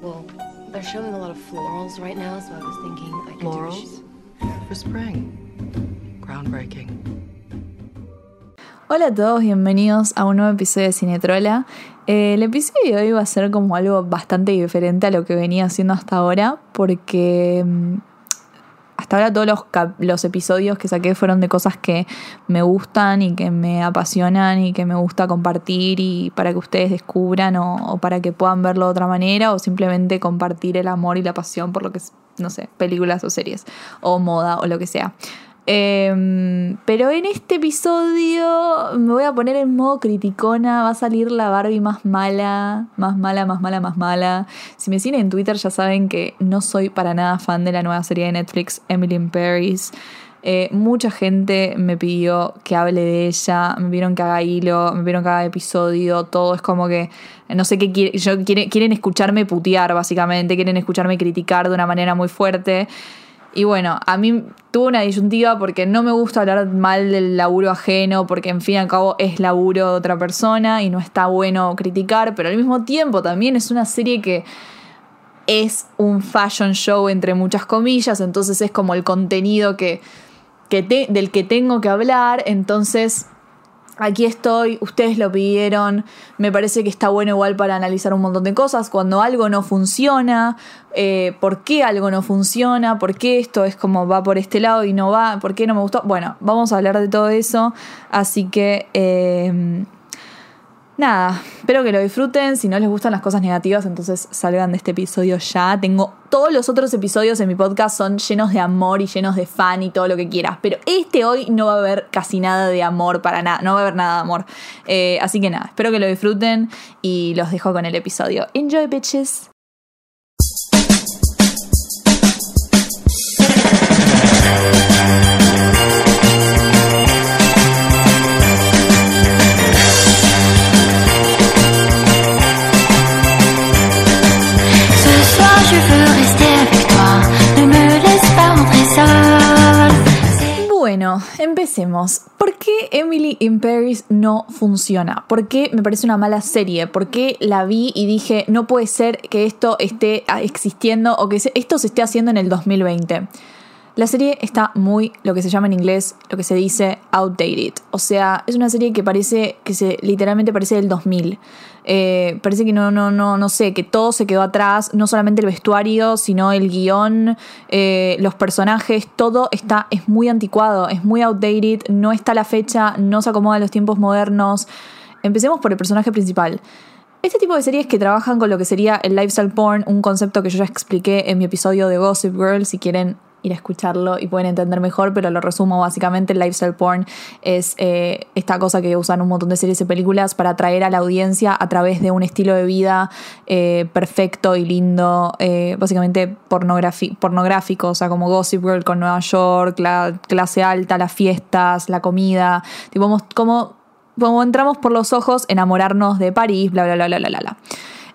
Well, they're showing a lot of florals right now, so I was thinking I could Florals? For spring. Groundbreaking. Hola a todos, bienvenidos a un nuevo episodio de Cinetrola. Eh, el episodio de hoy va a ser como algo bastante diferente a lo que venía haciendo hasta ahora, porque mm, hasta ahora todos los, los episodios que saqué fueron de cosas que me gustan y que me apasionan y que me gusta compartir y para que ustedes descubran o, o para que puedan verlo de otra manera o simplemente compartir el amor y la pasión por lo que no sé, películas o series o moda o lo que sea. Em, pero en este episodio me voy a poner en modo criticona. Va a salir la Barbie más mala, más mala, más mala, más mala. Si me siguen en Twitter ya saben que no soy para nada fan de la nueva serie de Netflix, Emily in Paris. Eh, mucha gente me pidió que hable de ella, me pidieron que haga hilo, me pidieron que haga episodio, todo es como que no sé qué quieren, quieren escucharme putear básicamente, quieren escucharme criticar de una manera muy fuerte. Y bueno, a mí tuve una disyuntiva porque no me gusta hablar mal del laburo ajeno, porque en fin y al cabo es laburo de otra persona y no está bueno criticar, pero al mismo tiempo también es una serie que es un fashion show entre muchas comillas, entonces es como el contenido que, que del que tengo que hablar, entonces aquí estoy, ustedes lo pidieron, me parece que está bueno igual para analizar un montón de cosas, cuando algo no funciona, eh, por qué algo no funciona, por qué esto es como va por este lado y no va, por qué no me gustó. Bueno, vamos a hablar de todo eso, así que... eh, Nada, espero que lo disfruten. Si no les gustan las cosas negativas, entonces salgan de este episodio ya. Tengo todos los otros episodios en mi podcast son llenos de amor y llenos de fan y todo lo que quieras. Pero este hoy no va a haber casi nada de amor para nada. No va a haber nada de amor. Eh, así que nada, espero que lo disfruten y los dejo con el episodio. Enjoy, bitches. Empecemos. ¿Por qué Emily in Paris no funciona? ¿Por qué me parece una mala serie? ¿Por qué la vi y dije, no puede ser que esto esté existiendo o que esto se esté haciendo en el 2020? La serie está muy, lo que se llama en inglés, lo que se dice outdated. O sea, es una serie que parece, que se literalmente parece del 2000. Eh, parece que no, no, no, no sé, que todo se quedó atrás, no solamente el vestuario, sino el guion, eh, los personajes, todo está, es muy anticuado, es muy outdated, no está a la fecha, no se acomoda a los tiempos modernos. Empecemos por el personaje principal. Este tipo de series que trabajan con lo que sería el lifestyle porn, un concepto que yo ya expliqué en mi episodio de Gossip Girl, si quieren ir a escucharlo y pueden entender mejor, pero lo resumo básicamente, lifestyle porn es eh, esta cosa que usan un montón de series y películas para atraer a la audiencia a través de un estilo de vida eh, perfecto y lindo, eh, básicamente pornográfico, o sea, como Gossip Girl con Nueva York, la clase alta, las fiestas, la comida, tipo, como como entramos por los ojos, enamorarnos de París, bla, bla, bla, bla, bla, bla.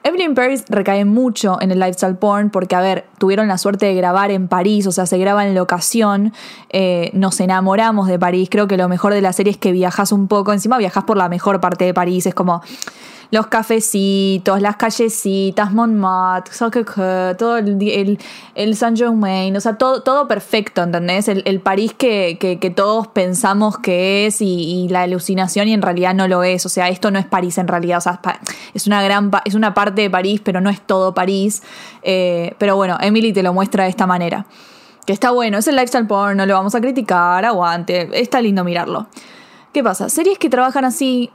Emily in Paris recae mucho en el lifestyle porn porque, a ver, tuvieron la suerte de grabar en París, o sea, se graba en locación, eh, nos enamoramos de París, creo que lo mejor de la serie es que viajas un poco, encima viajas por la mejor parte de París, es como los cafecitos, las callecitas, Montmartre, todo el, el, el Saint Germain, o sea, todo, todo perfecto, ¿entendés? El, París que, que, todos pensamos que es y, la alucinación y en realidad no lo es, o sea, esto no es París en realidad, o sea, es una gran, es una parte de París, pero no es todo París, Eh, pero bueno, Emily te lo muestra de esta manera. Que está bueno, es el lifestyle porn, no lo vamos a criticar, aguante, está lindo mirarlo. ¿Qué pasa? Series que trabajan así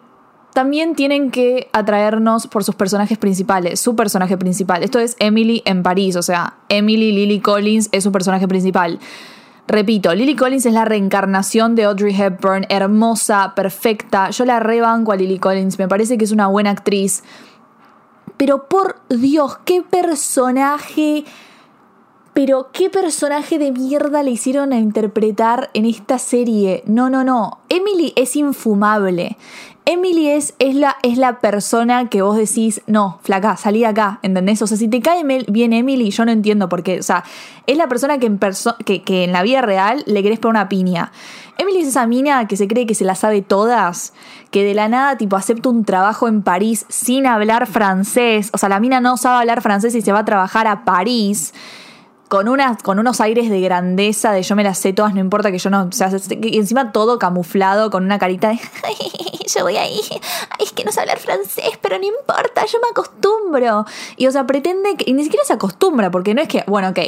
también tienen que atraernos por sus personajes principales, su personaje principal. Esto es Emily en París, o sea, Emily Lily Collins es su personaje principal. Repito, Lily Collins es la reencarnación de Audrey Hepburn, hermosa, perfecta. Yo la rebanco a Lily Collins, me parece que es una buena actriz. Pero por Dios, qué personaje pero qué personaje de mierda le hicieron a interpretar en esta serie. No, no, no. Emily es infumable. Emily es, es, la, es la persona que vos decís, no, flaca, salí de acá, ¿entendés? O sea, si te cae bien Emily, yo no entiendo por qué. O sea, es la persona que en, perso- que, que en la vida real le querés poner una piña. Emily es esa mina que se cree que se la sabe todas, que de la nada, tipo, acepta un trabajo en París sin hablar francés. O sea, la mina no sabe hablar francés y se va a trabajar a París con, unas, con unos aires de grandeza, de yo me las sé todas, no importa que yo no. O sea, y encima todo camuflado, con una carita de. yo voy ahí. Ay, es que no sé hablar francés, pero no importa, yo me acostumbro. Y o sea, pretende que. Y ni siquiera se acostumbra, porque no es que. Bueno, ok.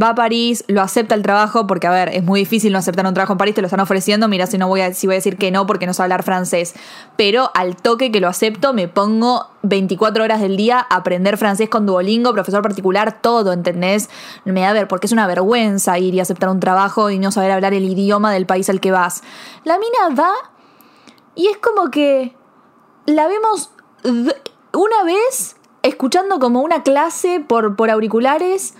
Va a París, lo acepta el trabajo, porque a ver, es muy difícil no aceptar un trabajo en París, te lo están ofreciendo, mira si no voy a, si voy a decir que no porque no sé hablar francés. Pero al toque que lo acepto, me pongo 24 horas del día a aprender francés con Duolingo, profesor particular, todo, ¿entendés? Me da ver, porque es una vergüenza ir y aceptar un trabajo y no saber hablar el idioma del país al que vas. La mina va y es como que la vemos una vez escuchando como una clase por, por auriculares,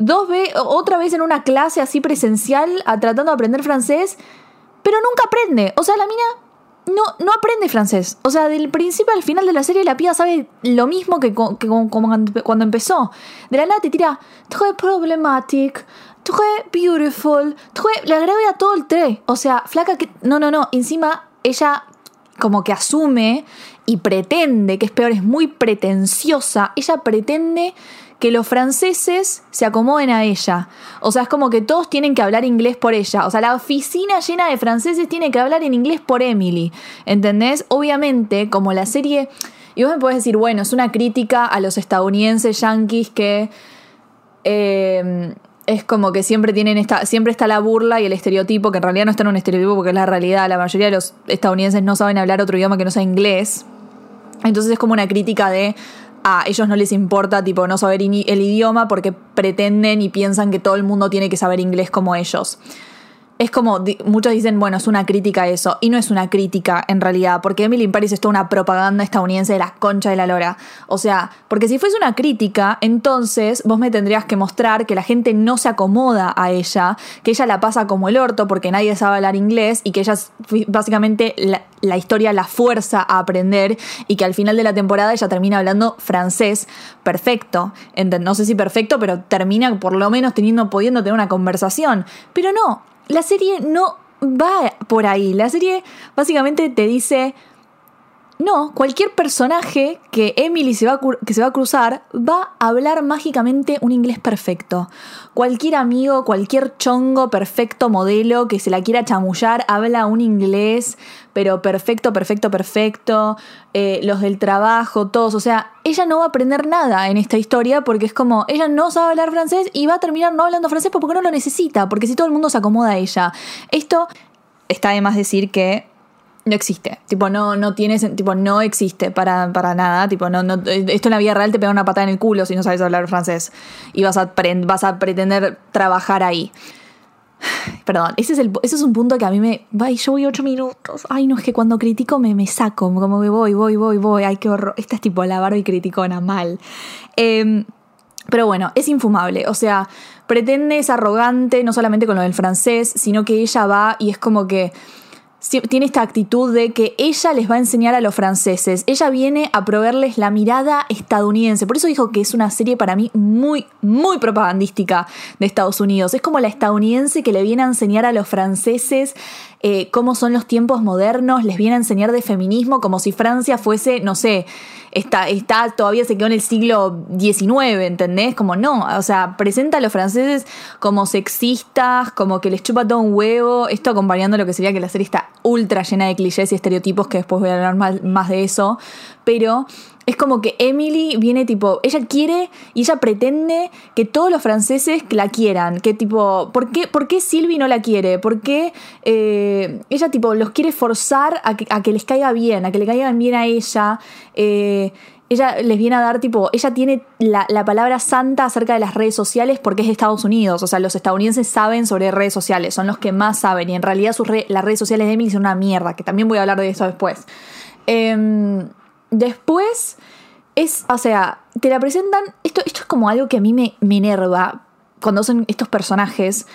dos ve otra vez en una clase así presencial tratando de aprender francés, pero nunca aprende. O sea, la mina no, no aprende francés. O sea, del principio al final de la serie la piba sabe lo mismo que, como cuando empezó. De la nada te tira, très problématique, très beautiful, très... Le agrega todo el tre. O sea, flaca que... No, no, no. Encima ella como que asume y pretende, que es peor, es muy pretenciosa, ella pretende que los franceses se acomoden a ella. O sea, es como que todos tienen que hablar inglés por ella. O sea, la oficina llena de franceses tiene que hablar en inglés por Emily. ¿Entendés? Obviamente, como la serie... Y vos me podés decir, bueno, es una crítica a los estadounidenses yanquis que... eh, es como que siempre tienen esta, siempre está la burla y el estereotipo, que en realidad no está en un estereotipo porque es la realidad. La mayoría de los estadounidenses no saben hablar otro idioma que no sea inglés. Entonces es como una crítica de a ellos no les importa tipo no saber el idioma porque pretenden y piensan que todo el mundo tiene que saber inglés como ellos. Es como, muchos dicen, bueno, es una crítica eso. Y no es una crítica en realidad, porque Emily in Paris es toda una propaganda estadounidense de la concha de la lora. O sea, porque si fuese una crítica, entonces vos me tendrías que mostrar que la gente no se acomoda a ella, que ella la pasa como el orto porque nadie sabe hablar inglés y que ella es- básicamente la, historia la fuerza a aprender y que al final de la temporada ella termina hablando francés perfecto. No sé si perfecto, pero termina por lo menos teniendo, pudiendo tener una conversación. Pero no, la serie no va por ahí. La serie básicamente te dice, no, cualquier personaje que Emily se va a, que se va a cruzar va a hablar mágicamente un inglés perfecto. Cualquier amigo, cualquier chongo perfecto modelo que se la quiera chamullar habla un inglés, pero perfecto, perfecto, perfecto. Eh, los del trabajo, todos. O sea, ella no va a aprender nada en esta historia porque es como, ella no sabe hablar francés y va a terminar no hablando francés porque no lo necesita, porque si todo el mundo se acomoda a ella. Esto está de más decir que no existe. Tipo, no, no tiene sen- tipo, no existe para, para nada. Tipo, no, no, esto en la vida real te pega una patada en el culo si no sabes hablar francés. Y vas a, pre- vas a pretender trabajar ahí. Perdón, ese es, el, ese es un punto que a mí me. Ay, yo voy ocho minutos. Ay, no, es que cuando critico me, me saco. Como que voy, voy, voy, voy. Ay, qué horror. Esta es tipo la Barbie criticona, mal. Em, pero bueno, es infumable. O sea, pretende, es arrogante, no solamente con lo del francés, sino que ella va y es como que tiene esta actitud de que ella les va a enseñar a los franceses. Ella viene a proveerles la mirada estadounidense. Por eso dijo que es una serie para mí muy, muy propagandística de Estados Unidos. Es como la estadounidense que le viene a enseñar a los franceses eh, cómo son los tiempos modernos, les viene a enseñar de feminismo como si Francia fuese, no sé, está, está todavía se quedó en el siglo XIX, ¿entendés? Como no, o sea, presenta a los franceses como sexistas, como que les chupa todo un huevo, esto acompañando lo que sería que la serie está ultra llena de clichés y estereotipos, que después voy a hablar más, más de eso, pero es como que Emily viene tipo, ella quiere y ella pretende que todos los franceses la quieran, que tipo, ¿por qué, por qué Sylvie no la quiere? ¿Por qué eh, ella tipo los quiere forzar a que, les caiga bien, a que le caigan bien a ella? Eh, ella les viene a dar tipo, ella tiene la, la palabra santa acerca de las redes sociales porque es de Estados Unidos, o sea, los estadounidenses saben sobre redes sociales, son los que más saben y en realidad las redes sociales de Emily son una mierda, que también voy a hablar de eso después. Em, después es, o sea, te la presentan, esto, esto es como algo que a mí me, me enerva cuando son estos personajes,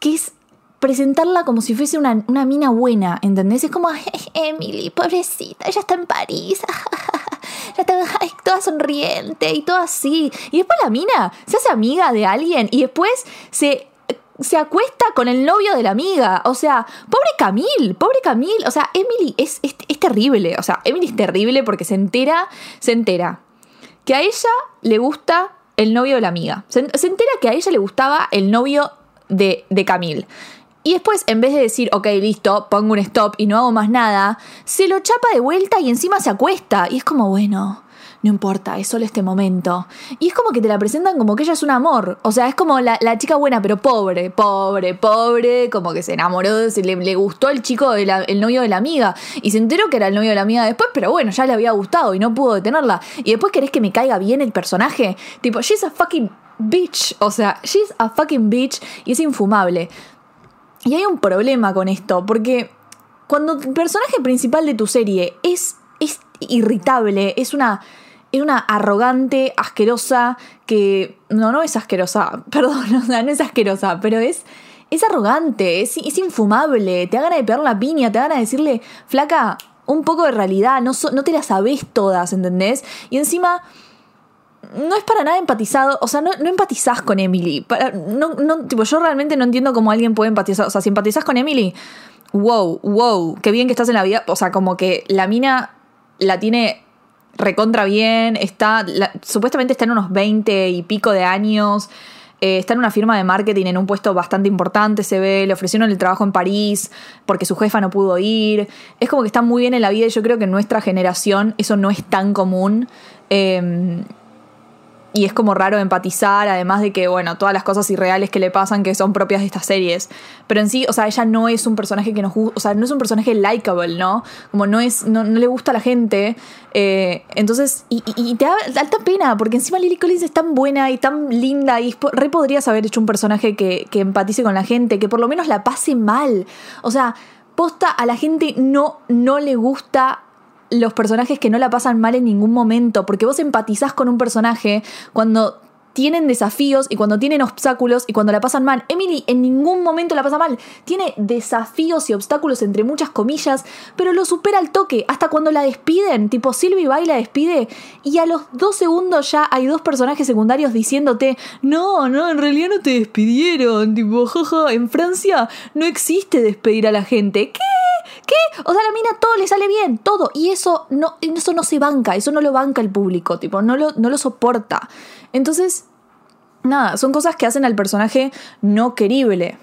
que es presentarla como si fuese una, una mina buena, ¿entendés? Es como, "Ay, Emily, pobrecita, ella está en París. Ya está ay, toda sonriente y todo así. Y después la mina se hace amiga de alguien y después se, se acuesta con el novio de la amiga. O sea, pobre Camille, pobre Camille. O sea, Emily es, es, terrible. O sea, Emily es terrible porque se entera, se entera que a ella le gusta el novio de la amiga. Se, se entera que a ella le gustaba el novio de, de Camille. Y después, en vez de decir, ok, listo, pongo un stop y no hago más nada, se lo chapa de vuelta y encima se acuesta. Y es como, bueno, no importa, es solo este momento. Y es como que te la presentan como que ella es un amor. O sea, es como la, la chica buena, pero pobre, pobre, pobre, como que se enamoró, se le, le gustó el chico, de el novio de la amiga. Y se enteró que era el novio de la amiga después, pero bueno, ya le había gustado y no pudo detenerla. Y después querés que me caiga bien el personaje. Tipo, she's a fucking bitch. O sea, she's a fucking bitch y es infumable. Y hay un problema con esto, porque cuando el personaje principal de tu serie es, es irritable, es una, es una arrogante, asquerosa, que... No, no es asquerosa, perdón, o sea, no es asquerosa, pero es, es arrogante, es, es infumable, te da ganas de pegar la piña, te da ganas de decirle, flaca, un poco de realidad, no, no te la sabés todas, ¿entendés? Y encima no es para nada empatizado, o sea, no, no empatizás con Emily. Para- no, no, tipo, yo realmente no entiendo cómo alguien puede empatizar. O sea, si empatizás con Emily, wow, wow, qué bien que estás en la vida. O sea, como que la mina la tiene recontra bien, está, la- supuestamente está en unos 20 y pico de años. eh, está en una firma de marketing en un puesto bastante importante, se ve, le ofrecieron el trabajo en París porque su jefa no pudo ir. Es como que está muy bien en la vida y yo creo que en nuestra generación eso no es tan común. Eh, y es como raro empatizar, además de que, bueno, todas las cosas irreales que le pasan que son propias de estas series. Pero en sí, o sea, ella no es un personaje que nos gu- o sea, no es un personaje likable, ¿no? Como no es, no, no le gusta a la gente. eh, entonces, y, te da alta pena, porque encima Lily Collins es tan buena y tan linda, y re podrías haber hecho un personaje que, que empatice con la gente, que por lo menos la pase mal. O sea, posta a la gente no, no le gusta los personajes que no la pasan mal en ningún momento, porque vos empatizás con un personaje cuando tienen desafíos y cuando tienen obstáculos y cuando la pasan mal. Emily en ningún momento la pasa mal. Tiene desafíos y obstáculos entre muchas comillas, pero lo supera al toque. Hasta cuando la despiden, tipo Sylvie va y la despide y a los dos segundos ya hay dos personajes secundarios diciéndote, no, no, en realidad no te despidieron. Tipo, jaja, en Francia no existe despedir a la gente. ¿Qué? ¿Qué? O sea, la mina todo le sale bien, todo. Y eso no, eso no se banca, eso no lo banca el público, tipo, no lo, no lo soporta. Entonces, nada, son cosas que hacen al personaje no querible.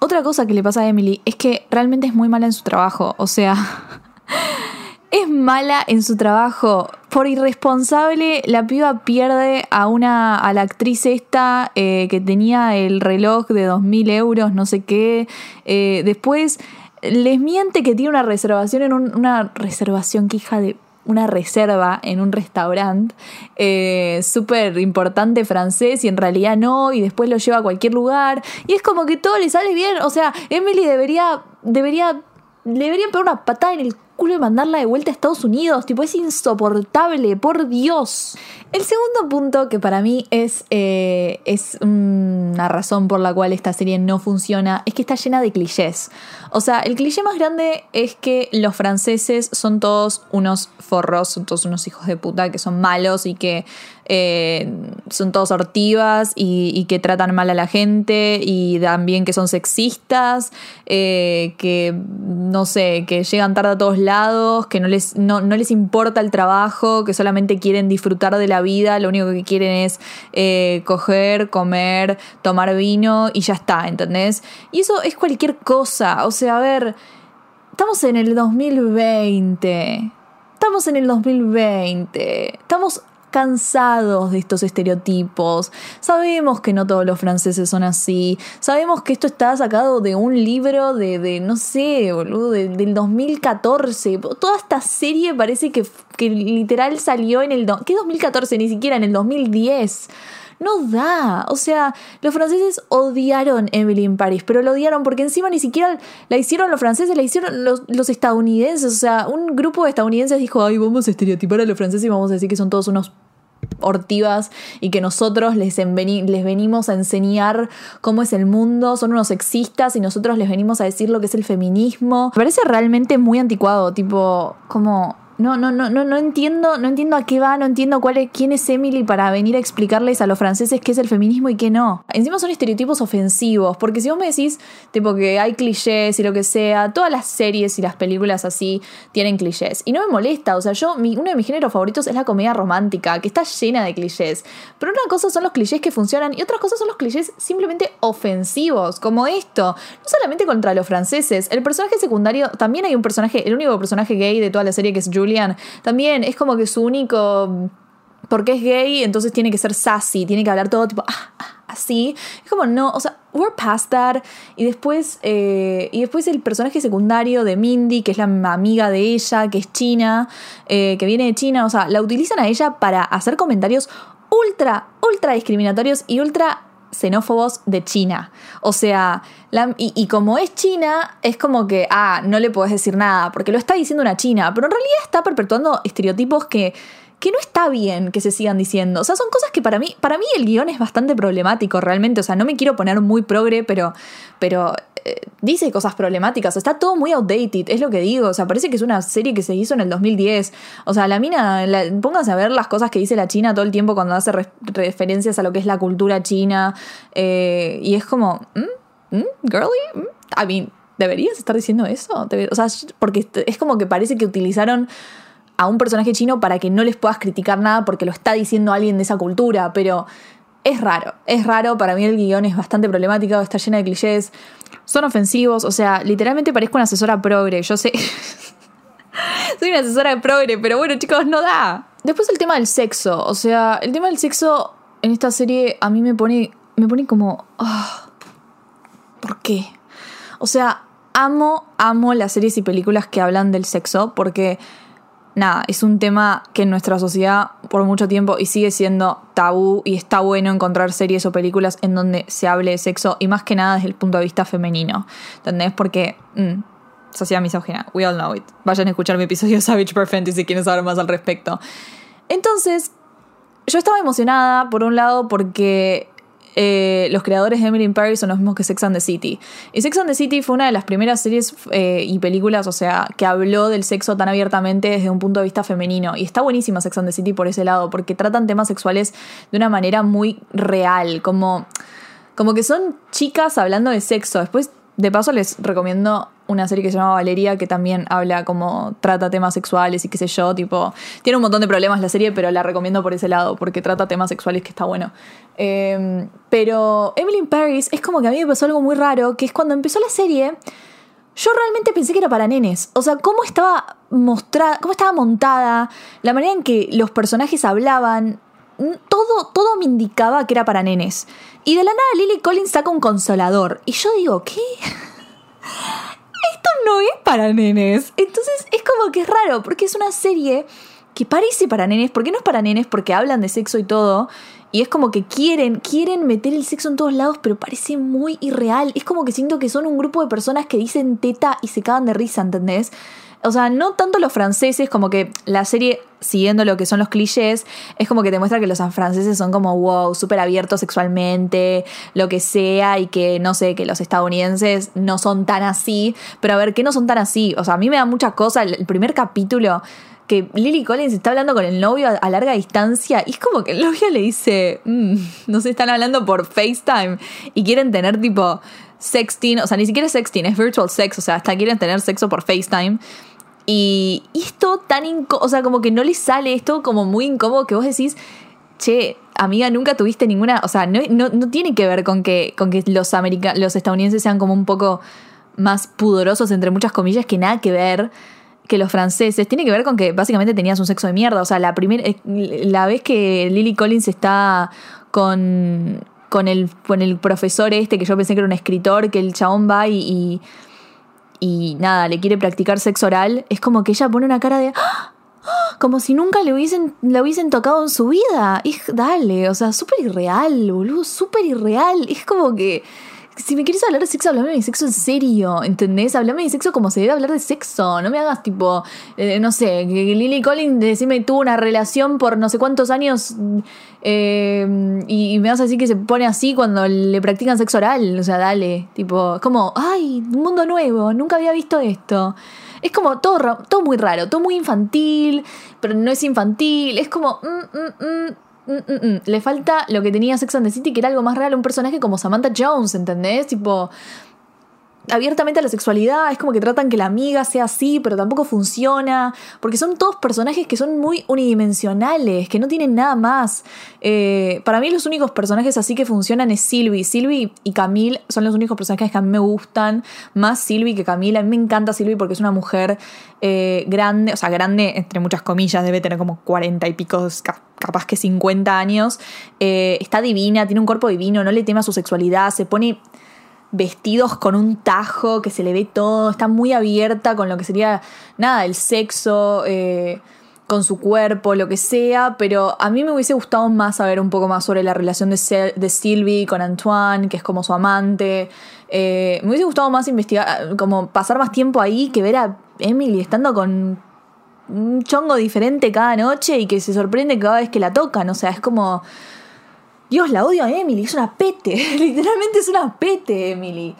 Otra cosa que le pasa a Emily es que realmente es muy mala en su trabajo. O sea, es mala en su trabajo. Por irresponsable, la piba pierde a una a la actriz esta eh, que tenía el reloj de 2.000 euros, no sé qué. Eh, después les miente que tiene una reservación en un- una reservación que hija de una reserva en un restaurante eh, súper importante francés y en realidad no, y después lo lleva a cualquier lugar. Y es como que todo le sale bien. O sea, Emily debería, debería, le deberían pegar una patada en el culo y mandarla de vuelta a Estados Unidos. Tipo, es insoportable, por Dios. El segundo punto que para mí es, eh, es una razón por la cual esta serie no funciona es que está llena de clichés. O sea, el cliché más grande es que los franceses son todos unos forros, son todos unos hijos de puta que son malos y que eh, son todos hortivas y, y que tratan mal a la gente y también que son sexistas, eh, que no sé, que llegan tarde a todos lados, que no les, no, no les importa el trabajo, que solamente quieren disfrutar de la vida, lo único que quieren es eh, coger, comer, tomar vino y ya está, ¿entendés? Y eso es cualquier cosa, o sea, a ver, estamos en el 2020, estamos en el 2020, estamos cansados de estos estereotipos. Sabemos que no todos los franceses son así. Sabemos que esto está sacado de un libro de, de no sé, boludo, de- del 2014. Toda esta serie parece que, que literal salió en el... ¿Qué 2014? Ni siquiera en el 2010. No da. O sea, los franceses odiaron Emily in Paris, pero lo odiaron porque encima ni siquiera la hicieron los franceses, la hicieron los, estadounidenses. O sea, un grupo de estadounidenses dijo, ay, vamos a estereotipar a los franceses y vamos a decir que son todos unos ortivas y que nosotros les, les venimos a enseñar cómo es el mundo, son unos sexistas y nosotros les venimos a decir lo que es el feminismo. Me parece realmente muy anticuado, tipo, como no, no, no, no, no entiendo, no entiendo a qué va, no entiendo cuál es, quién es Emily para venir a explicarles a los franceses qué es el feminismo y qué no. Encima son estereotipos ofensivos, porque si vos me decís, tipo, que hay clichés y lo que sea, todas las series y las películas así tienen clichés. Y no me molesta, o sea, yo, mi, uno de mis géneros favoritos es la comedia romántica, que está llena de clichés. Pero una cosa son los clichés que funcionan y otras cosas son los clichés simplemente ofensivos, como esto. No solamente contra los franceses, el personaje secundario, también hay un personaje, el único personaje gay de toda la serie que es También es como que su único porque es gay, entonces tiene que ser sassy, tiene que hablar todo tipo ah, ah, así. Es como no, o sea, we're past that. Y después, eh, y después el personaje secundario de Mindy, que es la amiga de ella, que es china, eh, que viene de China, o sea, la utilizan a ella para hacer comentarios ultra, ultra discriminatorios y ultra xenófobos de China. O sea, y como es China, es como que, ah, no le podés decir nada, porque lo está diciendo una China, pero en realidad está perpetuando estereotipos que, que no está bien que se sigan diciendo. O sea, son cosas que para mí, para mí el guion es bastante problemático realmente. O sea, no me quiero poner muy progre, pero, pero eh, dice cosas problemáticas. Está todo muy outdated, es lo que digo. O sea, parece que es una serie que se hizo en el 2010. O sea, la mina, pónganse a ver las cosas que dice la China todo el tiempo cuando hace re- referencias a lo que es la cultura china. eh, y es como, ¿Mm? ¿Mm? ¿Girly? ¿Mm? I mean, ¿deberías estar diciendo eso? O sea, porque es como que parece que utilizaron a un personaje chino para que no les puedas criticar nada porque lo está diciendo alguien de esa cultura, pero es raro, es raro, para mí el guion es bastante problemático, está llena de clichés, son ofensivos, o sea, literalmente parezco una asesora progre, yo sé, soy una asesora progre, pero bueno chicos, no da. Después el tema del sexo, o sea, el tema del sexo en esta serie a mí me pone, me pone como, ah, ¿por qué? O sea, amo, amo las series y películas que hablan del sexo porque, nada, es un tema que en nuestra sociedad por mucho tiempo y sigue siendo tabú y está bueno encontrar series o películas en donde se hable de sexo y más que nada desde el punto de vista femenino. ¿Entendés? Porque... mm, sociedad misógina, we all know it. Vayan a escuchar mi episodio Savage Per Fenty si quieren saber más al respecto. Entonces, yo estaba emocionada, por un lado, porque eh, los creadores de Emily in Paris son los mismos que Sex and the City. Y Sex and the City fue una de las primeras series eh, y películas, o sea, que habló del sexo tan abiertamente desde un punto de vista femenino. Y está buenísima Sex and the City por ese lado, porque tratan temas sexuales de una manera muy real, como, como que son chicas hablando de sexo. Después, de paso, les recomiendo una serie que se llama Valeria, que también habla como trata temas sexuales y qué sé yo, tipo, tiene un montón de problemas la serie, pero la recomiendo por ese lado, porque trata temas sexuales que está bueno. Eh, pero Emily in Paris es como que a mí me pasó algo muy raro, que es cuando empezó la serie, yo realmente pensé que era para nenes. O sea, cómo estaba mostrada, cómo estaba montada, la manera en que los personajes hablaban, todo, todo me indicaba que era para nenes. Y de la nada Lily Collins saca un consolador. Y yo digo, ¿qué? Esto no es para nenes. Entonces es como que es raro, porque es una serie que parece para nenes. ¿Por qué no es para nenes? Porque hablan de sexo y todo. Y es como que quieren, quieren meter el sexo en todos lados, pero parece muy irreal. Es como que siento que son un grupo de personas que dicen teta y se cagan de risa, ¿entendés? O sea, no tanto los franceses, como que la serie, siguiendo lo que son los clichés, es como que te muestra que los franceses son como, wow, súper abiertos sexualmente, lo que sea, y que, no sé, que los estadounidenses no son tan así. Pero a ver, ¿qué no son tan así? O sea, a mí me da mucha cosa. El, primer capítulo que Lily Collins está hablando con el novio a, larga distancia y es como que el novio le dice, "Mm, no sé, están hablando por FaceTime y quieren tener tipo sexting, o sea, ni siquiera es sexting, es virtual sex, o sea, hasta quieren tener sexo por FaceTime. Y, esto tan incómodo, o sea, como que no les sale esto como muy incómodo que vos decís, che, amiga, nunca tuviste ninguna, o sea, no, tiene que ver con que, con que los, america- los estadounidenses sean como un poco más pudorosos, entre muchas comillas, que nada que ver que los franceses. Tiene que ver con que básicamente tenías un sexo de mierda. O sea, la primera, la vez que Lily Collins está con, con, el, con el profesor este, que yo pensé que era un escritor, que el chabón va y, y nada, le quiere practicar sexo oral, es como que ella pone una cara de... ¡Ah! ¡Ah! Como si nunca le hubiesen, le hubiesen tocado en su vida. Dale, o sea, súper irreal, boludo, súper irreal. Es como que si me quieres hablar de sexo, hablame de sexo en serio, ¿entendés? Hablame de sexo como se debe hablar de sexo. No me hagas tipo, eh, no sé, que Lily Collins, decime, tuvo una relación por no sé cuántos años eh, y, me vas a decir que se pone así cuando le practican sexo oral. O sea, dale. Tipo, como, ay, un mundo nuevo, nunca había visto esto. Es como todo, todo muy raro, todo muy infantil, pero no es infantil. Es como. mm, mm, mm, mm, mm, mm. Le falta lo que tenía Sex and the City, que era algo más real, un personaje como Samantha Jones, ¿entendés? Tipo. Abiertamente a la sexualidad, es como que tratan que la amiga sea así, pero tampoco funciona, porque son todos personajes que son muy unidimensionales, que no tienen nada más. Eh, para mí los únicos personajes así que funcionan es Sylvie. Sylvie y Camille son los únicos personajes que a mí me gustan, más Sylvie que Camille. A mí me encanta Sylvie porque es una mujer eh, grande, o sea, grande entre muchas comillas, debe tener como 40 y pico, ca- capaz que 50 años. Eh, está divina, tiene un cuerpo divino, no le teme a su sexualidad, se pone vestidos con un tajo que se le ve todo, está muy abierta con lo que sería, nada, el sexo, eh, con su cuerpo, lo que sea, pero a mí me hubiese gustado más saber un poco más sobre la relación de, de Sylvie con Antoine, que es como su amante. Eh, me hubiese gustado más investigar, como pasar más tiempo ahí que ver a Emily estando con un chongo diferente cada noche y que se sorprende cada vez que la tocan, o sea, es como... Dios, la odio a Emily, es una pete, literalmente es una pete Emily.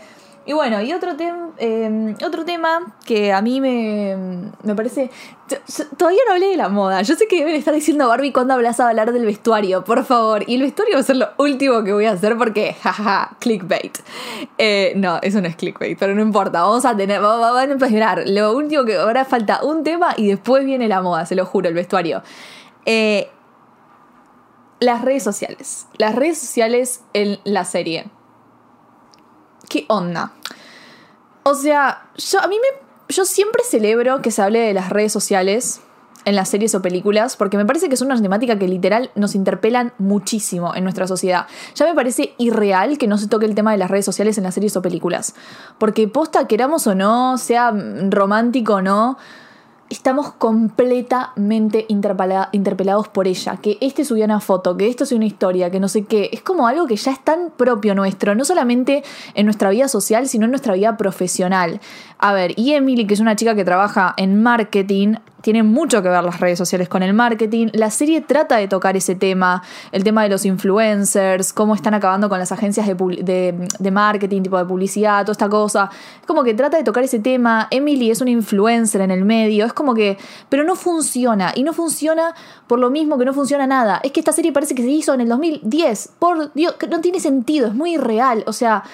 Y bueno, y otro, eh, otro tema que a mí me, me parece... Todavía no hablé de la moda. Yo sé que deben estar diciendo Barbie cuando hablas a hablar del vestuario, por favor. Y el vestuario va a ser lo último que voy a hacer porque, jaja, clickbait. Eh, no, eso no es clickbait, pero no importa. Vamos a tener, va- va- van a empezar. Lo último que ahora falta un tema y después viene la moda, se lo juro, el vestuario. Eh, las redes sociales. Las redes sociales en la serie. ¿Qué onda? O sea, yo a mí me yo siempre celebro que se hable de las redes sociales en las series o películas porque me parece que es una temática que literal nos interpelan muchísimo en nuestra sociedad. Ya me parece irreal que no se toque el tema de las redes sociales en las series o películas, porque posta queramos o no, sea romántico o no, estamos completamente interpela- interpelados por ella. Que este subió una foto, que esto es una historia, que no sé qué. Es como algo que ya es tan propio nuestro, no solamente en nuestra vida social, sino en nuestra vida profesional. A ver, y Emily, que es una chica que trabaja en marketing, tiene mucho que ver las redes sociales con el marketing. La serie trata de tocar ese tema, el tema de los influencers, cómo están acabando con las agencias de, marketing, tipo de publicidad, toda esta cosa. Es como que trata de tocar ese tema. Emily es una influencer en el medio, es como que. Pero no funciona. Y no funciona por lo mismo que no funciona nada. Es que esta serie parece que se hizo en el 2010. Por Dios, que no tiene sentido, es muy irreal. O sea.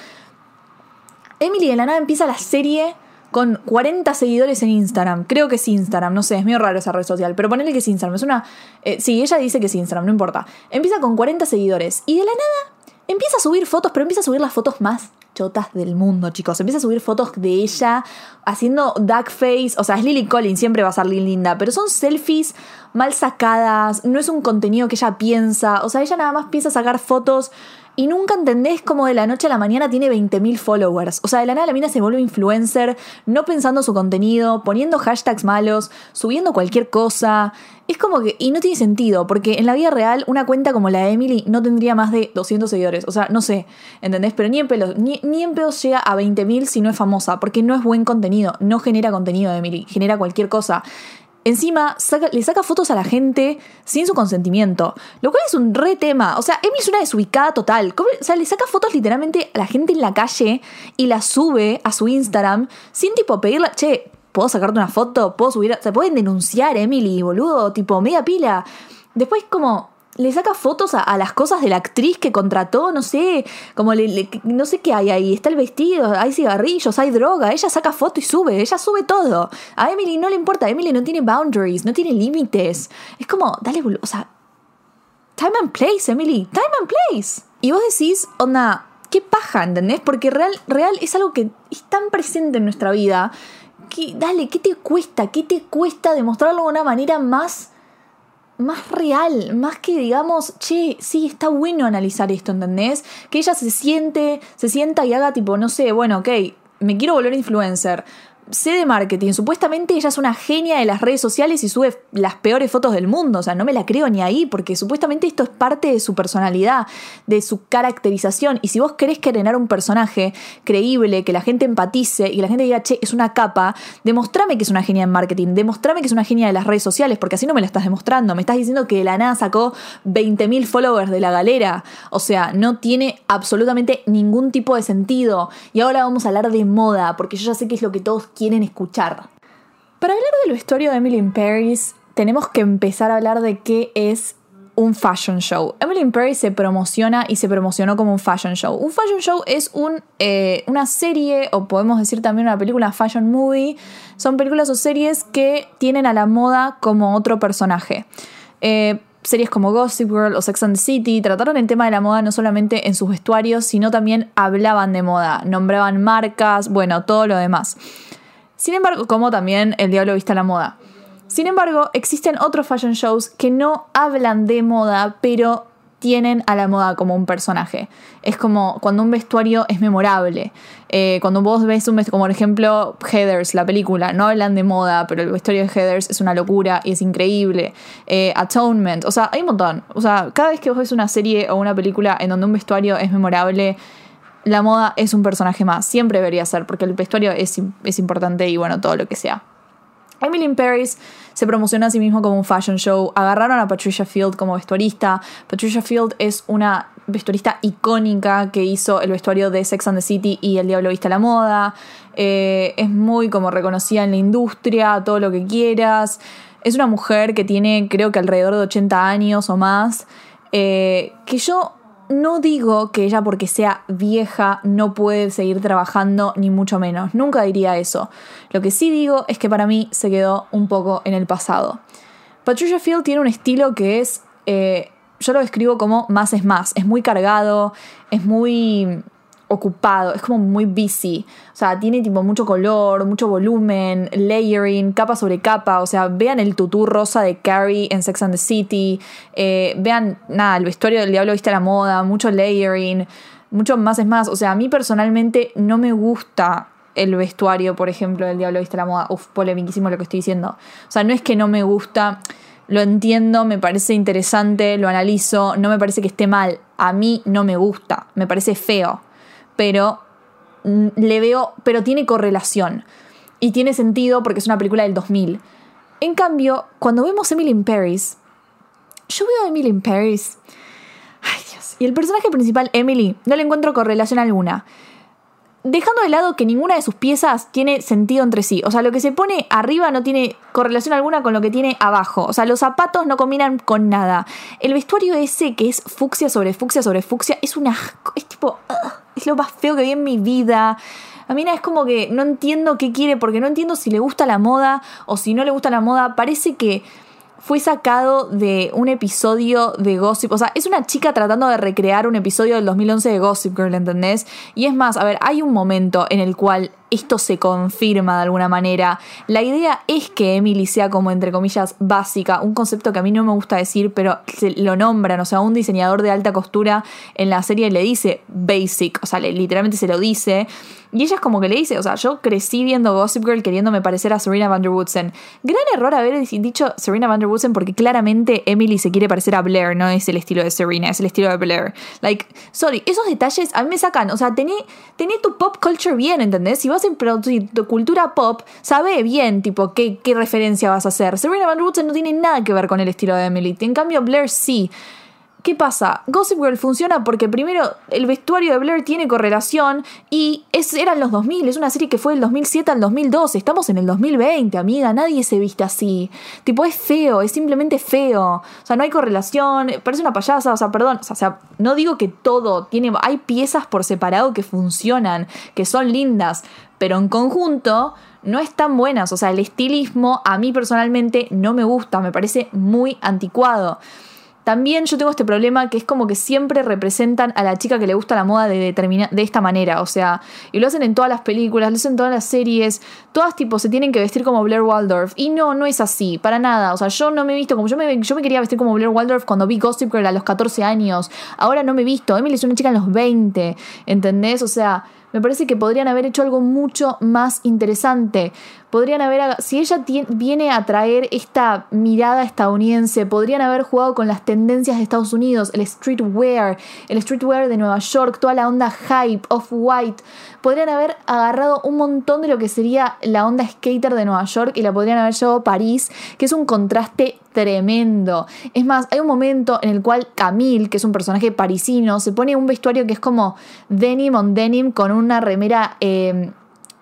Emily de la nada empieza la serie con 40 seguidores en Instagram. Creo que es Instagram, no sé, es medio raro esa red social, pero ponele que es Instagram. Es una. eh, sí, ella dice que es Instagram, no importa. Empieza con 40 seguidores y de la nada empieza a subir fotos, pero empieza a subir las fotos más chotas del mundo, chicos. Empieza a subir fotos de ella haciendo duck face. O sea, es Lily Collins, siempre va a ser linda, pero son selfies mal sacadas. No es un contenido que ella piensa. O sea, ella nada más piensa sacar fotos. Y nunca entendés cómo de la noche a la mañana tiene 20.000 followers. O sea, de la nada la mina se vuelve influencer, no pensando su contenido, poniendo hashtags malos, subiendo cualquier cosa. Es como que. Y no tiene sentido, porque en la vida real, una cuenta como la de Emily no tendría más de 200 seguidores. O sea, no sé, ¿entendés? Pero ni en pelos, ni, ni en pedos llega a 20.000 si no es famosa, porque no es buen contenido, no genera contenido Emily, genera cualquier cosa. Encima, le saca fotos a la gente sin su consentimiento, lo cual es un re tema. O sea, Emily es una desubicada total. ¿Cómo- O sea, le saca fotos literalmente a la gente en la calle y la sube a su Instagram sin tipo pedirla, che, ¿puedo sacarte una foto? ¿Puedo subir? Se pueden denunciar, Emily, boludo, tipo, media pila. Después, como, le saca fotos a, las cosas de la actriz que contrató, no sé, como le, no sé qué hay ahí. Está el vestido, hay cigarrillos, hay droga. Ella saca foto y sube, ella sube todo. A Emily no le importa, Emily no tiene boundaries, no tiene límites. Es como, dale, o sea, time and place, Emily, time and place. Y vos decís, onda, qué paja, ¿entendés? Porque real, real es algo que es tan presente en nuestra vida que, dale, ¿qué te cuesta? ¿Qué te cuesta demostrarlo de una manera más más real, más que digamos, che, sí, está bueno analizar esto, ¿entendés? Que ella se siente, se sienta y haga tipo, no sé, bueno, ok, me quiero volver influencer. Sé de marketing. Supuestamente ella es una genia de las redes sociales y sube las peores fotos del mundo. O sea, no me la creo ni ahí, porque supuestamente esto es parte de su personalidad, de su caracterización. Y si vos querés crear un personaje creíble, que la gente empatice y que la gente diga, che, es una capa, demostrame que es una genia en marketing, demostrame que es una genia de las redes sociales, porque así no me lo estás demostrando. Me estás diciendo que de la nada sacó 20.000 followers de la galera. O sea, no tiene absolutamente ningún tipo de sentido. Y ahora vamos a hablar de moda, porque yo ya sé que es lo que todos quieren escuchar. Para hablar del vestuario de Emily in Paris, tenemos que empezar a hablar de qué es un fashion show. Emily in Paris se promociona y se promocionó como un fashion show. Un fashion show es eh, una serie, o podemos decir también una película, fashion movie. Son películas o series que tienen a la moda como otro personaje. Eh, series como Gossip Girl o Sex and the City trataron el tema de la moda no solamente en sus vestuarios, sino también hablaban de moda, nombraban marcas, bueno, todo lo demás. Sin embargo, como también El Diablo Vista la Moda. Sin embargo, existen otros fashion shows que no hablan de moda, pero tienen a la moda como un personaje. Es como cuando un vestuario es memorable. Eh, cuando vos ves un vestuario, como por ejemplo Heathers, la película, no hablan de moda, pero el vestuario de Heathers es una locura y es increíble. Eh, Atonement, o sea, hay un montón. O sea, cada vez que vos ves una serie o una película en donde un vestuario es memorable, la moda es un personaje más. Siempre debería ser, porque el vestuario es, es importante y bueno, todo lo que sea. Emily in Paris se promociona a sí mismo como un fashion show. Agarraron a Patricia Field como vestuarista. Patricia Field es una vestuarista icónica que hizo el vestuario de Sex and the City y El Diablo Vista a la Moda. Eh, es muy como reconocida en la industria, todo lo que quieras. Es una mujer que tiene creo que alrededor de 80 años o más. Eh, que yo no digo que ella porque sea vieja no puede seguir trabajando, ni mucho menos. Nunca diría eso. Lo que sí digo es que para mí se quedó un poco en el pasado. Patricia Field tiene un estilo que es, eh, yo lo describo como más es más. Es muy cargado, es muy ocupado, es como muy busy. O sea, tiene tipo mucho color, mucho volumen, layering, capa sobre capa. O sea, vean el tutú rosa de Carrie en Sex and the City. Eh, vean, nada, el vestuario del diablo viste a la moda, mucho layering, mucho más es más. O sea, a mí personalmente no me gusta el vestuario, por ejemplo, del diablo viste a la moda. Uf, polemiquísimo lo que estoy diciendo. O sea, no es que no me gusta. Lo entiendo, me parece interesante, lo analizo, no me parece que esté mal. A mí no me gusta, me parece feo pero mm, le veo, pero tiene correlación. Y tiene sentido porque es una película del 2000. En cambio, cuando vemos Emily in Paris, yo veo a Emily in Paris. Ay Dios. Y el personaje principal, Emily, no le encuentro correlación alguna dejando de lado que ninguna de sus piezas tiene sentido entre sí. O sea, lo que se pone arriba no tiene correlación alguna con lo que tiene abajo. O sea, los zapatos no combinan con nada. El vestuario ese que es fucsia sobre fucsia sobre fucsia es una... Es tipo... es lo más feo que vi en mi vida. A mí es como que no entiendo qué quiere porque no entiendo si le gusta la moda o si no le gusta la moda. Parece que fue sacado de un episodio de Gossip. O sea, es una chica tratando de recrear un episodio del 2011 de Gossip Girl, ¿entendés? Y es más, a ver, hay un momento en el cual esto se confirma de alguna manera. La idea es que Emily sea como, entre comillas, básica, un concepto que a mí no me gusta decir, pero se lo nombran, o sea, un diseñador de alta costura en la serie le dice basic, o sea, literalmente se lo dice. Y ella es como que le dice, o sea, yo crecí viendo Gossip Girl queriéndome parecer a Serena Van Der Woodsen. Gran error haber dicho Serena Van Der Woodsen porque claramente Emily se quiere parecer a Blair, no es el estilo de Serena, es el estilo de Blair. Like, sorry, esos detalles a mí me sacan, o sea, tené, tu pop culture bien, ¿entendés? Si vas a producir tu cultura pop, sabe bien, tipo, qué, qué referencia vas a hacer. Serena Van Der Woodsen no tiene nada que ver con el estilo de Emily, en cambio Blair sí. ¿Qué pasa? Gossip Girl funciona porque primero el vestuario de Blair tiene correlación y es, eran los 2000, es una serie que fue del 2007 al 2012, estamos en el 2020, amiga, nadie se viste así. Tipo, es feo, es simplemente feo. O sea, no hay correlación, parece una payasa, o sea, perdón, o sea, no digo que todo tiene, hay piezas por separado que funcionan, que son lindas, pero en conjunto no están buenas, o sea, el estilismo a mí personalmente no me gusta, me parece muy anticuado. También yo tengo este problema que es como que siempre representan a la chica que le gusta la moda de, de esta manera. O sea, y lo hacen en todas las películas, lo hacen en todas las series. Todas tipo se tienen que vestir como Blair Waldorf. Y no, no es así, para nada. O sea, yo no me he visto como. Yo me, yo me quería vestir como Blair Waldorf cuando vi Gossip Girl a los 14 años. Ahora no me he visto. Emily es una chica en los 20. ¿Entendés? O sea Me parece que podrían haber hecho algo mucho más interesante. Podrían haber, si ella viene a traer esta mirada estadounidense, podrían haber jugado con las tendencias de Estados Unidos, el streetwear, el streetwear de Nueva York, toda la onda hype, off-white. Podrían haber agarrado un montón de lo que sería la onda skater de Nueva York y la podrían haber llevado a París, que es un contraste tremendo. Es más, hay un momento en el cual Camille, que es un personaje parisino, se pone un vestuario que es como denim on denim con una remera eh,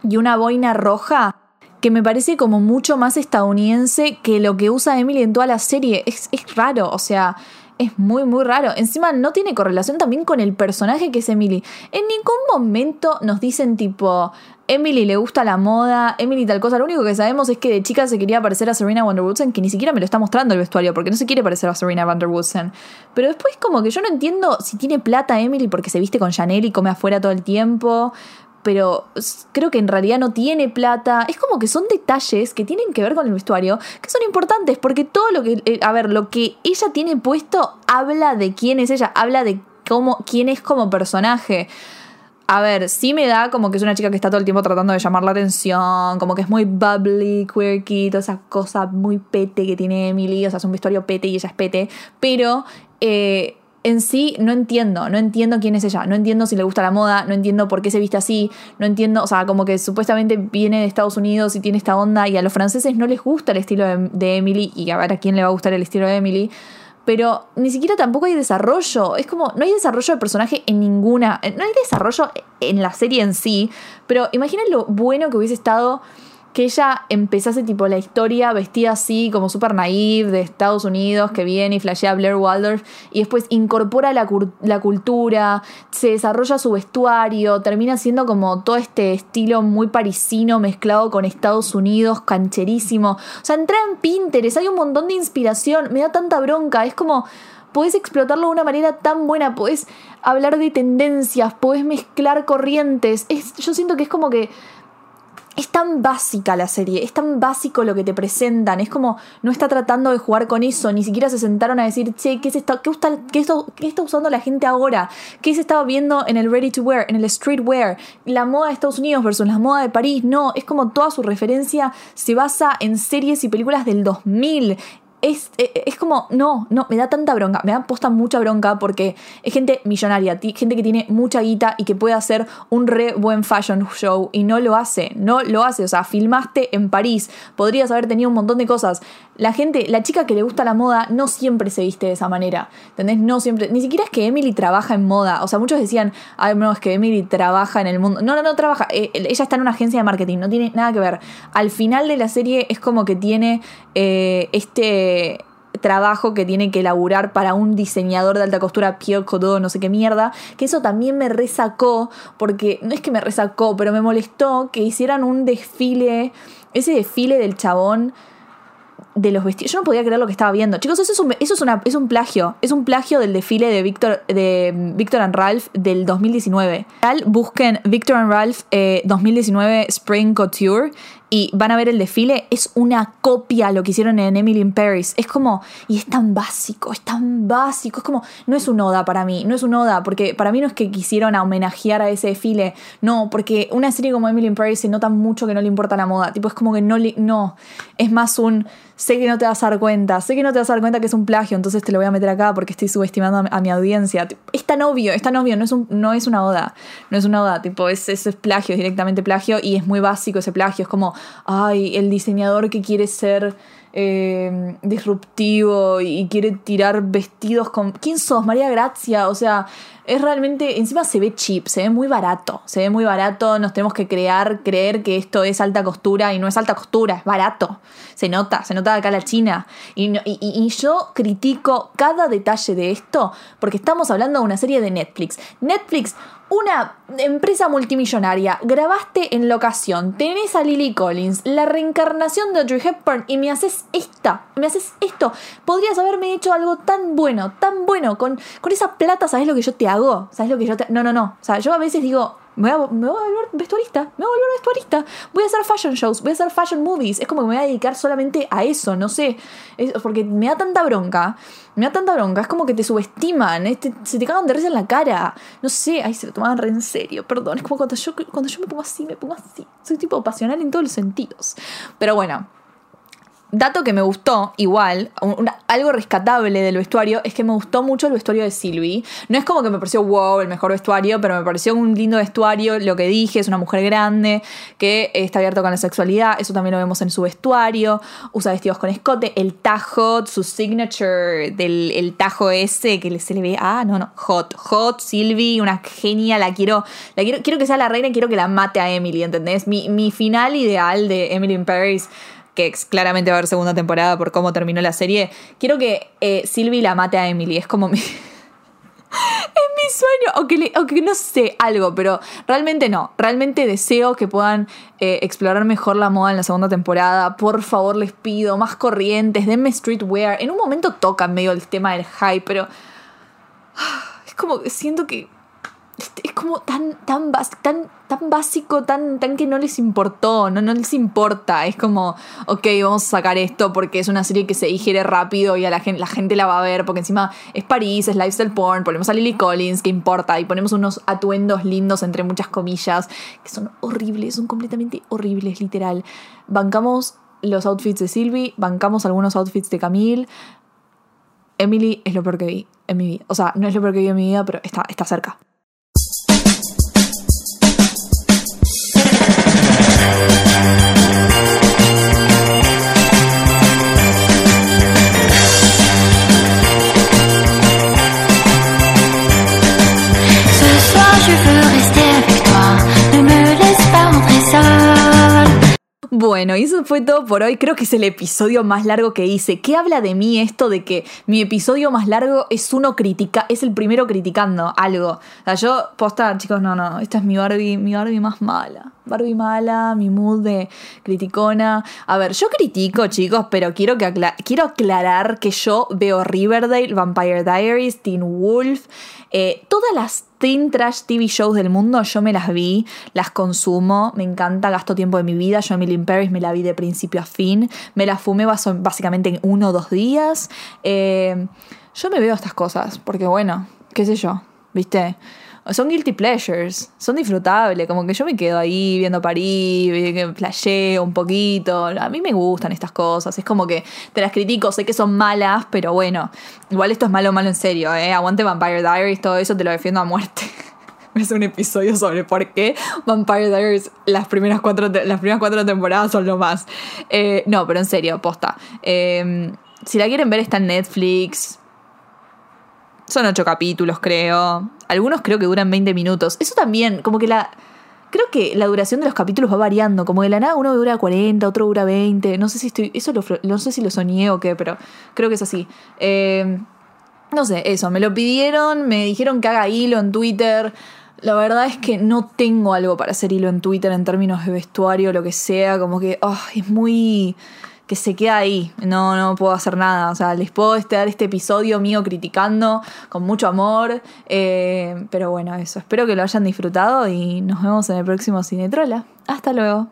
y una boina roja que me parece como mucho más estadounidense que lo que usa Emily en toda la serie. Es, es raro, o sea, es muy, muy raro. Encima no tiene correlación también con el personaje que es Emily. En ningún momento nos dicen tipo, Emily le gusta la moda, Emily tal cosa. Lo único que sabemos es que de chica se quería parecer a Serena Van que ni siquiera me lo está mostrando el vestuario, porque no se quiere parecer a Serena Van Pero después como que yo no entiendo si tiene plata Emily porque se viste con Chanel y come afuera todo el tiempo pero creo que en realidad no tiene plata. Es como que son detalles que tienen que ver con el vestuario, que son importantes, porque todo lo que, eh, a ver, lo que ella tiene puesto habla de quién es ella, habla de cómo, quién es como personaje. A ver, sí me da como que es una chica que está todo el tiempo tratando de llamar la atención, como que es muy bubbly, quirky, toda esa cosa muy pete que tiene Emily, o sea, es un vestuario pete y ella es pete, pero eh, en sí no entiendo, no entiendo quién es ella, no entiendo si le gusta la moda, no entiendo por qué se viste así, no entiendo, o sea, como que supuestamente viene de Estados Unidos y tiene esta onda y a los franceses no les gusta el estilo de, Emily y a ver a quién le va a gustar el estilo de Emily, pero ni siquiera tampoco hay desarrollo, es como, no hay desarrollo de personaje en ninguna, no hay desarrollo en la serie en sí, pero imaginen lo bueno que hubiese estado que ella empezase tipo la historia vestida así como súper naive de Estados Unidos que viene y flashea Blair Waldorf y después incorpora la, la, cultura, se desarrolla su vestuario, termina siendo como todo este estilo muy parisino mezclado con Estados Unidos, cancherísimo. O sea, entra en Pinterest, hay un montón de inspiración, me da tanta bronca, es como podés explotarlo de una manera tan buena, podés hablar de tendencias, podés mezclar corrientes. Es, yo siento que es como que es tan básica la serie, es tan básico lo que te presentan, es como no está tratando de jugar con eso, ni siquiera se sentaron a decir, che, ¿qué, es esto, qué, qué, está usando la gente ahora? ¿Qué se estaba viendo en el ready to wear, en el streetwear? La moda de Estados Unidos versus la moda de París, no, es como toda su referencia se basa en series y películas del 2000 es, eh, es, como, no, no, me da tanta bronca, me da posta mucha bronca porque es gente millonaria, gente que tiene mucha guita y que puede hacer un re buen fashion show y no lo hace, no lo hace, o sea, filmaste en París, podrías haber tenido un montón de cosas. La gente, la chica que le gusta la moda no siempre se viste de esa manera, ¿entendés? No siempre, ni siquiera es que Emily trabaja en moda, o sea, muchos decían, ay, no, es que Emily trabaja en el mundo, no, no, no trabaja, eh, ella está en una agencia de marketing, no tiene nada que ver. Al final de la serie es como que tiene eh, este trabajo que tiene que elaborar para un diseñador de alta costura, Pierre Codot, no sé qué mierda, que eso también me resacó, porque no es que me resacó, pero me molestó que hicieran un desfile, ese desfile del chabón de los vestidos. Yo no podía creer lo que estaba viendo. Chicos, eso es un, eso es es un plagio. Es un plagio del desfile de Victor, de and Ralph del 2019. Busquen Victor Ralph 2019 eh, Spring Couture y van a ver el desfile, es una copia lo que hicieron en Emily in Paris. Es como, y es tan básico, es tan básico, es como, no es un oda para mí, no es un oda, porque para mí no es que quisieron homenajear a ese desfile, no, porque una serie como Emily in Paris se nota mucho que no le importa la moda, tipo, es como que no le, no, es más un, sé que no te vas a dar cuenta, sé que no te vas a dar cuenta que es un plagio, entonces te lo voy a meter acá porque estoy subestimando a, mi audiencia. Es tan obvio, es tan obvio, no es, no es una oda, no es una oda, tipo, es, es, es plagio, es directamente plagio y es muy básico ese plagio, es como, ay, el diseñador que quiere ser eh, disruptivo y quiere tirar vestidos con... ¿Quién sos? María Gracia, o sea, es realmente, encima se ve cheap, se ve muy barato, se ve muy barato, nos tenemos que crear, creer que esto es alta costura y no es alta costura, es barato, se nota, se nota acá la China. Y, y, yo critico cada detalle de esto porque estamos hablando de una serie de Netflix. Netflix una empresa multimillonaria, grabaste en locación, tenés a Lily Collins, la reencarnación de Audrey Hepburn y me haces esta, me haces esto. Podrías haberme hecho algo tan bueno, tan bueno, con, con esa plata, ¿sabes lo que yo te hago? ¿Sabes lo que yo te... No, no, no. O sea, yo a veces digo, Me voy, a, me voy a volver vestuarista, me voy a volver vestuarista. Voy a hacer fashion shows, voy a hacer fashion movies. Es como que me voy a dedicar solamente a eso, no sé. Es- porque me da tanta bronca. Me da tanta bronca. Es como que te subestiman. se te cagan de risa en la cara. No sé, ay, se lo tomaban re en serio. Perdón, es como cuando yo, cuando yo me pongo así, me pongo así. Soy tipo pasional en todos los sentidos. Pero bueno, Dato que me gustó, igual, algo rescatable del vestuario es que me gustó mucho el vestuario de Sylvie. No es como que me pareció wow, el mejor vestuario, pero me pareció un lindo vestuario. Lo que dije, es una mujer grande que está abierta con la sexualidad. Eso también lo vemos en su vestuario. Usa vestidos con escote. El tajo, su signature del el tajo ese que se le ve. Ah, no, no. Hot. Hot, Sylvie, una genia. La quiero, la quiero, quiero que sea la reina y quiero que la mate a Emily, ¿entendés? Mi, mi final ideal de Emily in Paris que claramente va a haber segunda temporada por cómo terminó la serie. Quiero que eh, Sylvie la mate a Emily. Es como mi. es mi sueño. O que, o que no sé, algo, pero realmente no. Realmente deseo que puedan eh, explorar mejor la moda en la segunda temporada. Por favor, les pido más corrientes. Denme streetwear. En un momento tocan medio el tema del hype, pero. Es como que siento que es como tan, tan, tan, tan básico, tan, tan que no les importó, no, no les importa. Es como, ok, vamos a sacar esto porque es una serie que se digiere rápido y a la gente, la gente la va a ver porque encima es París, es lifestyle porn, ponemos a Lily Collins, que importa, y ponemos unos atuendos lindos entre muchas comillas, que son horribles, son completamente horribles, literal. Bancamos los outfits de Sylvie, bancamos algunos outfits de Camille. Emily es lo peor que vi en mi vida. O sea, no es lo peor que vi en mi vida, pero está, está cerca. Ce Bueno, y eso fue todo por hoy. Creo que es el episodio más largo que hice. ¿Qué habla de mí esto de que mi episodio más largo es uno critica, es el primero criticando algo? O sea, yo, posta, chicos, no, no, esta es mi Barbie, mi Barbie más mala. Barbie mala, mi mood de criticona. A ver, yo critico, chicos, pero quiero, que quiero aclarar que yo veo Riverdale, Vampire Diaries, Teen Wolf, eh, todas las teen trash TV shows del mundo, yo me las vi, las consumo, me encanta, gasto tiempo de mi vida. Yo Emily in Paris me la vi de principio a fin, me la fumé básicamente en uno o dos días. Eh, yo me veo estas cosas, porque bueno, qué sé yo, ¿viste? Son guilty pleasures, son disfrutables, como que yo me quedo ahí viendo París, que flasheo un poquito. A mí me gustan estas cosas, es como que te las critico, sé que son malas, pero bueno, igual esto es malo, malo en serio, ¿eh? Aguante Vampire Diaries, todo eso te lo defiendo a muerte. Es un episodio sobre por qué Vampire Diaries las primeras cuatro, las primeras cuatro temporadas son lo más. Eh, no, pero en serio, posta. Eh, si la quieren ver está en Netflix. Son ocho capítulos, creo. Algunos creo que duran 20 minutos. Eso también, como que la... Creo que la duración de los capítulos va variando. Como de la nada uno dura 40, otro dura 20. No sé si estoy... Eso lo, no sé si lo soñé o qué, pero creo que es así. Eh, no sé, eso. Me lo pidieron, me dijeron que haga hilo en Twitter. La verdad es que no tengo algo para hacer hilo en Twitter en términos de vestuario lo que sea. Como que ah, es muy que se queda ahí. No, no puedo hacer nada. O sea, les puedo este- dar este episodio mío criticando con mucho amor. Eh, pero bueno, eso. Espero que lo hayan disfrutado y nos vemos en el próximo Cinetrola. Hasta luego.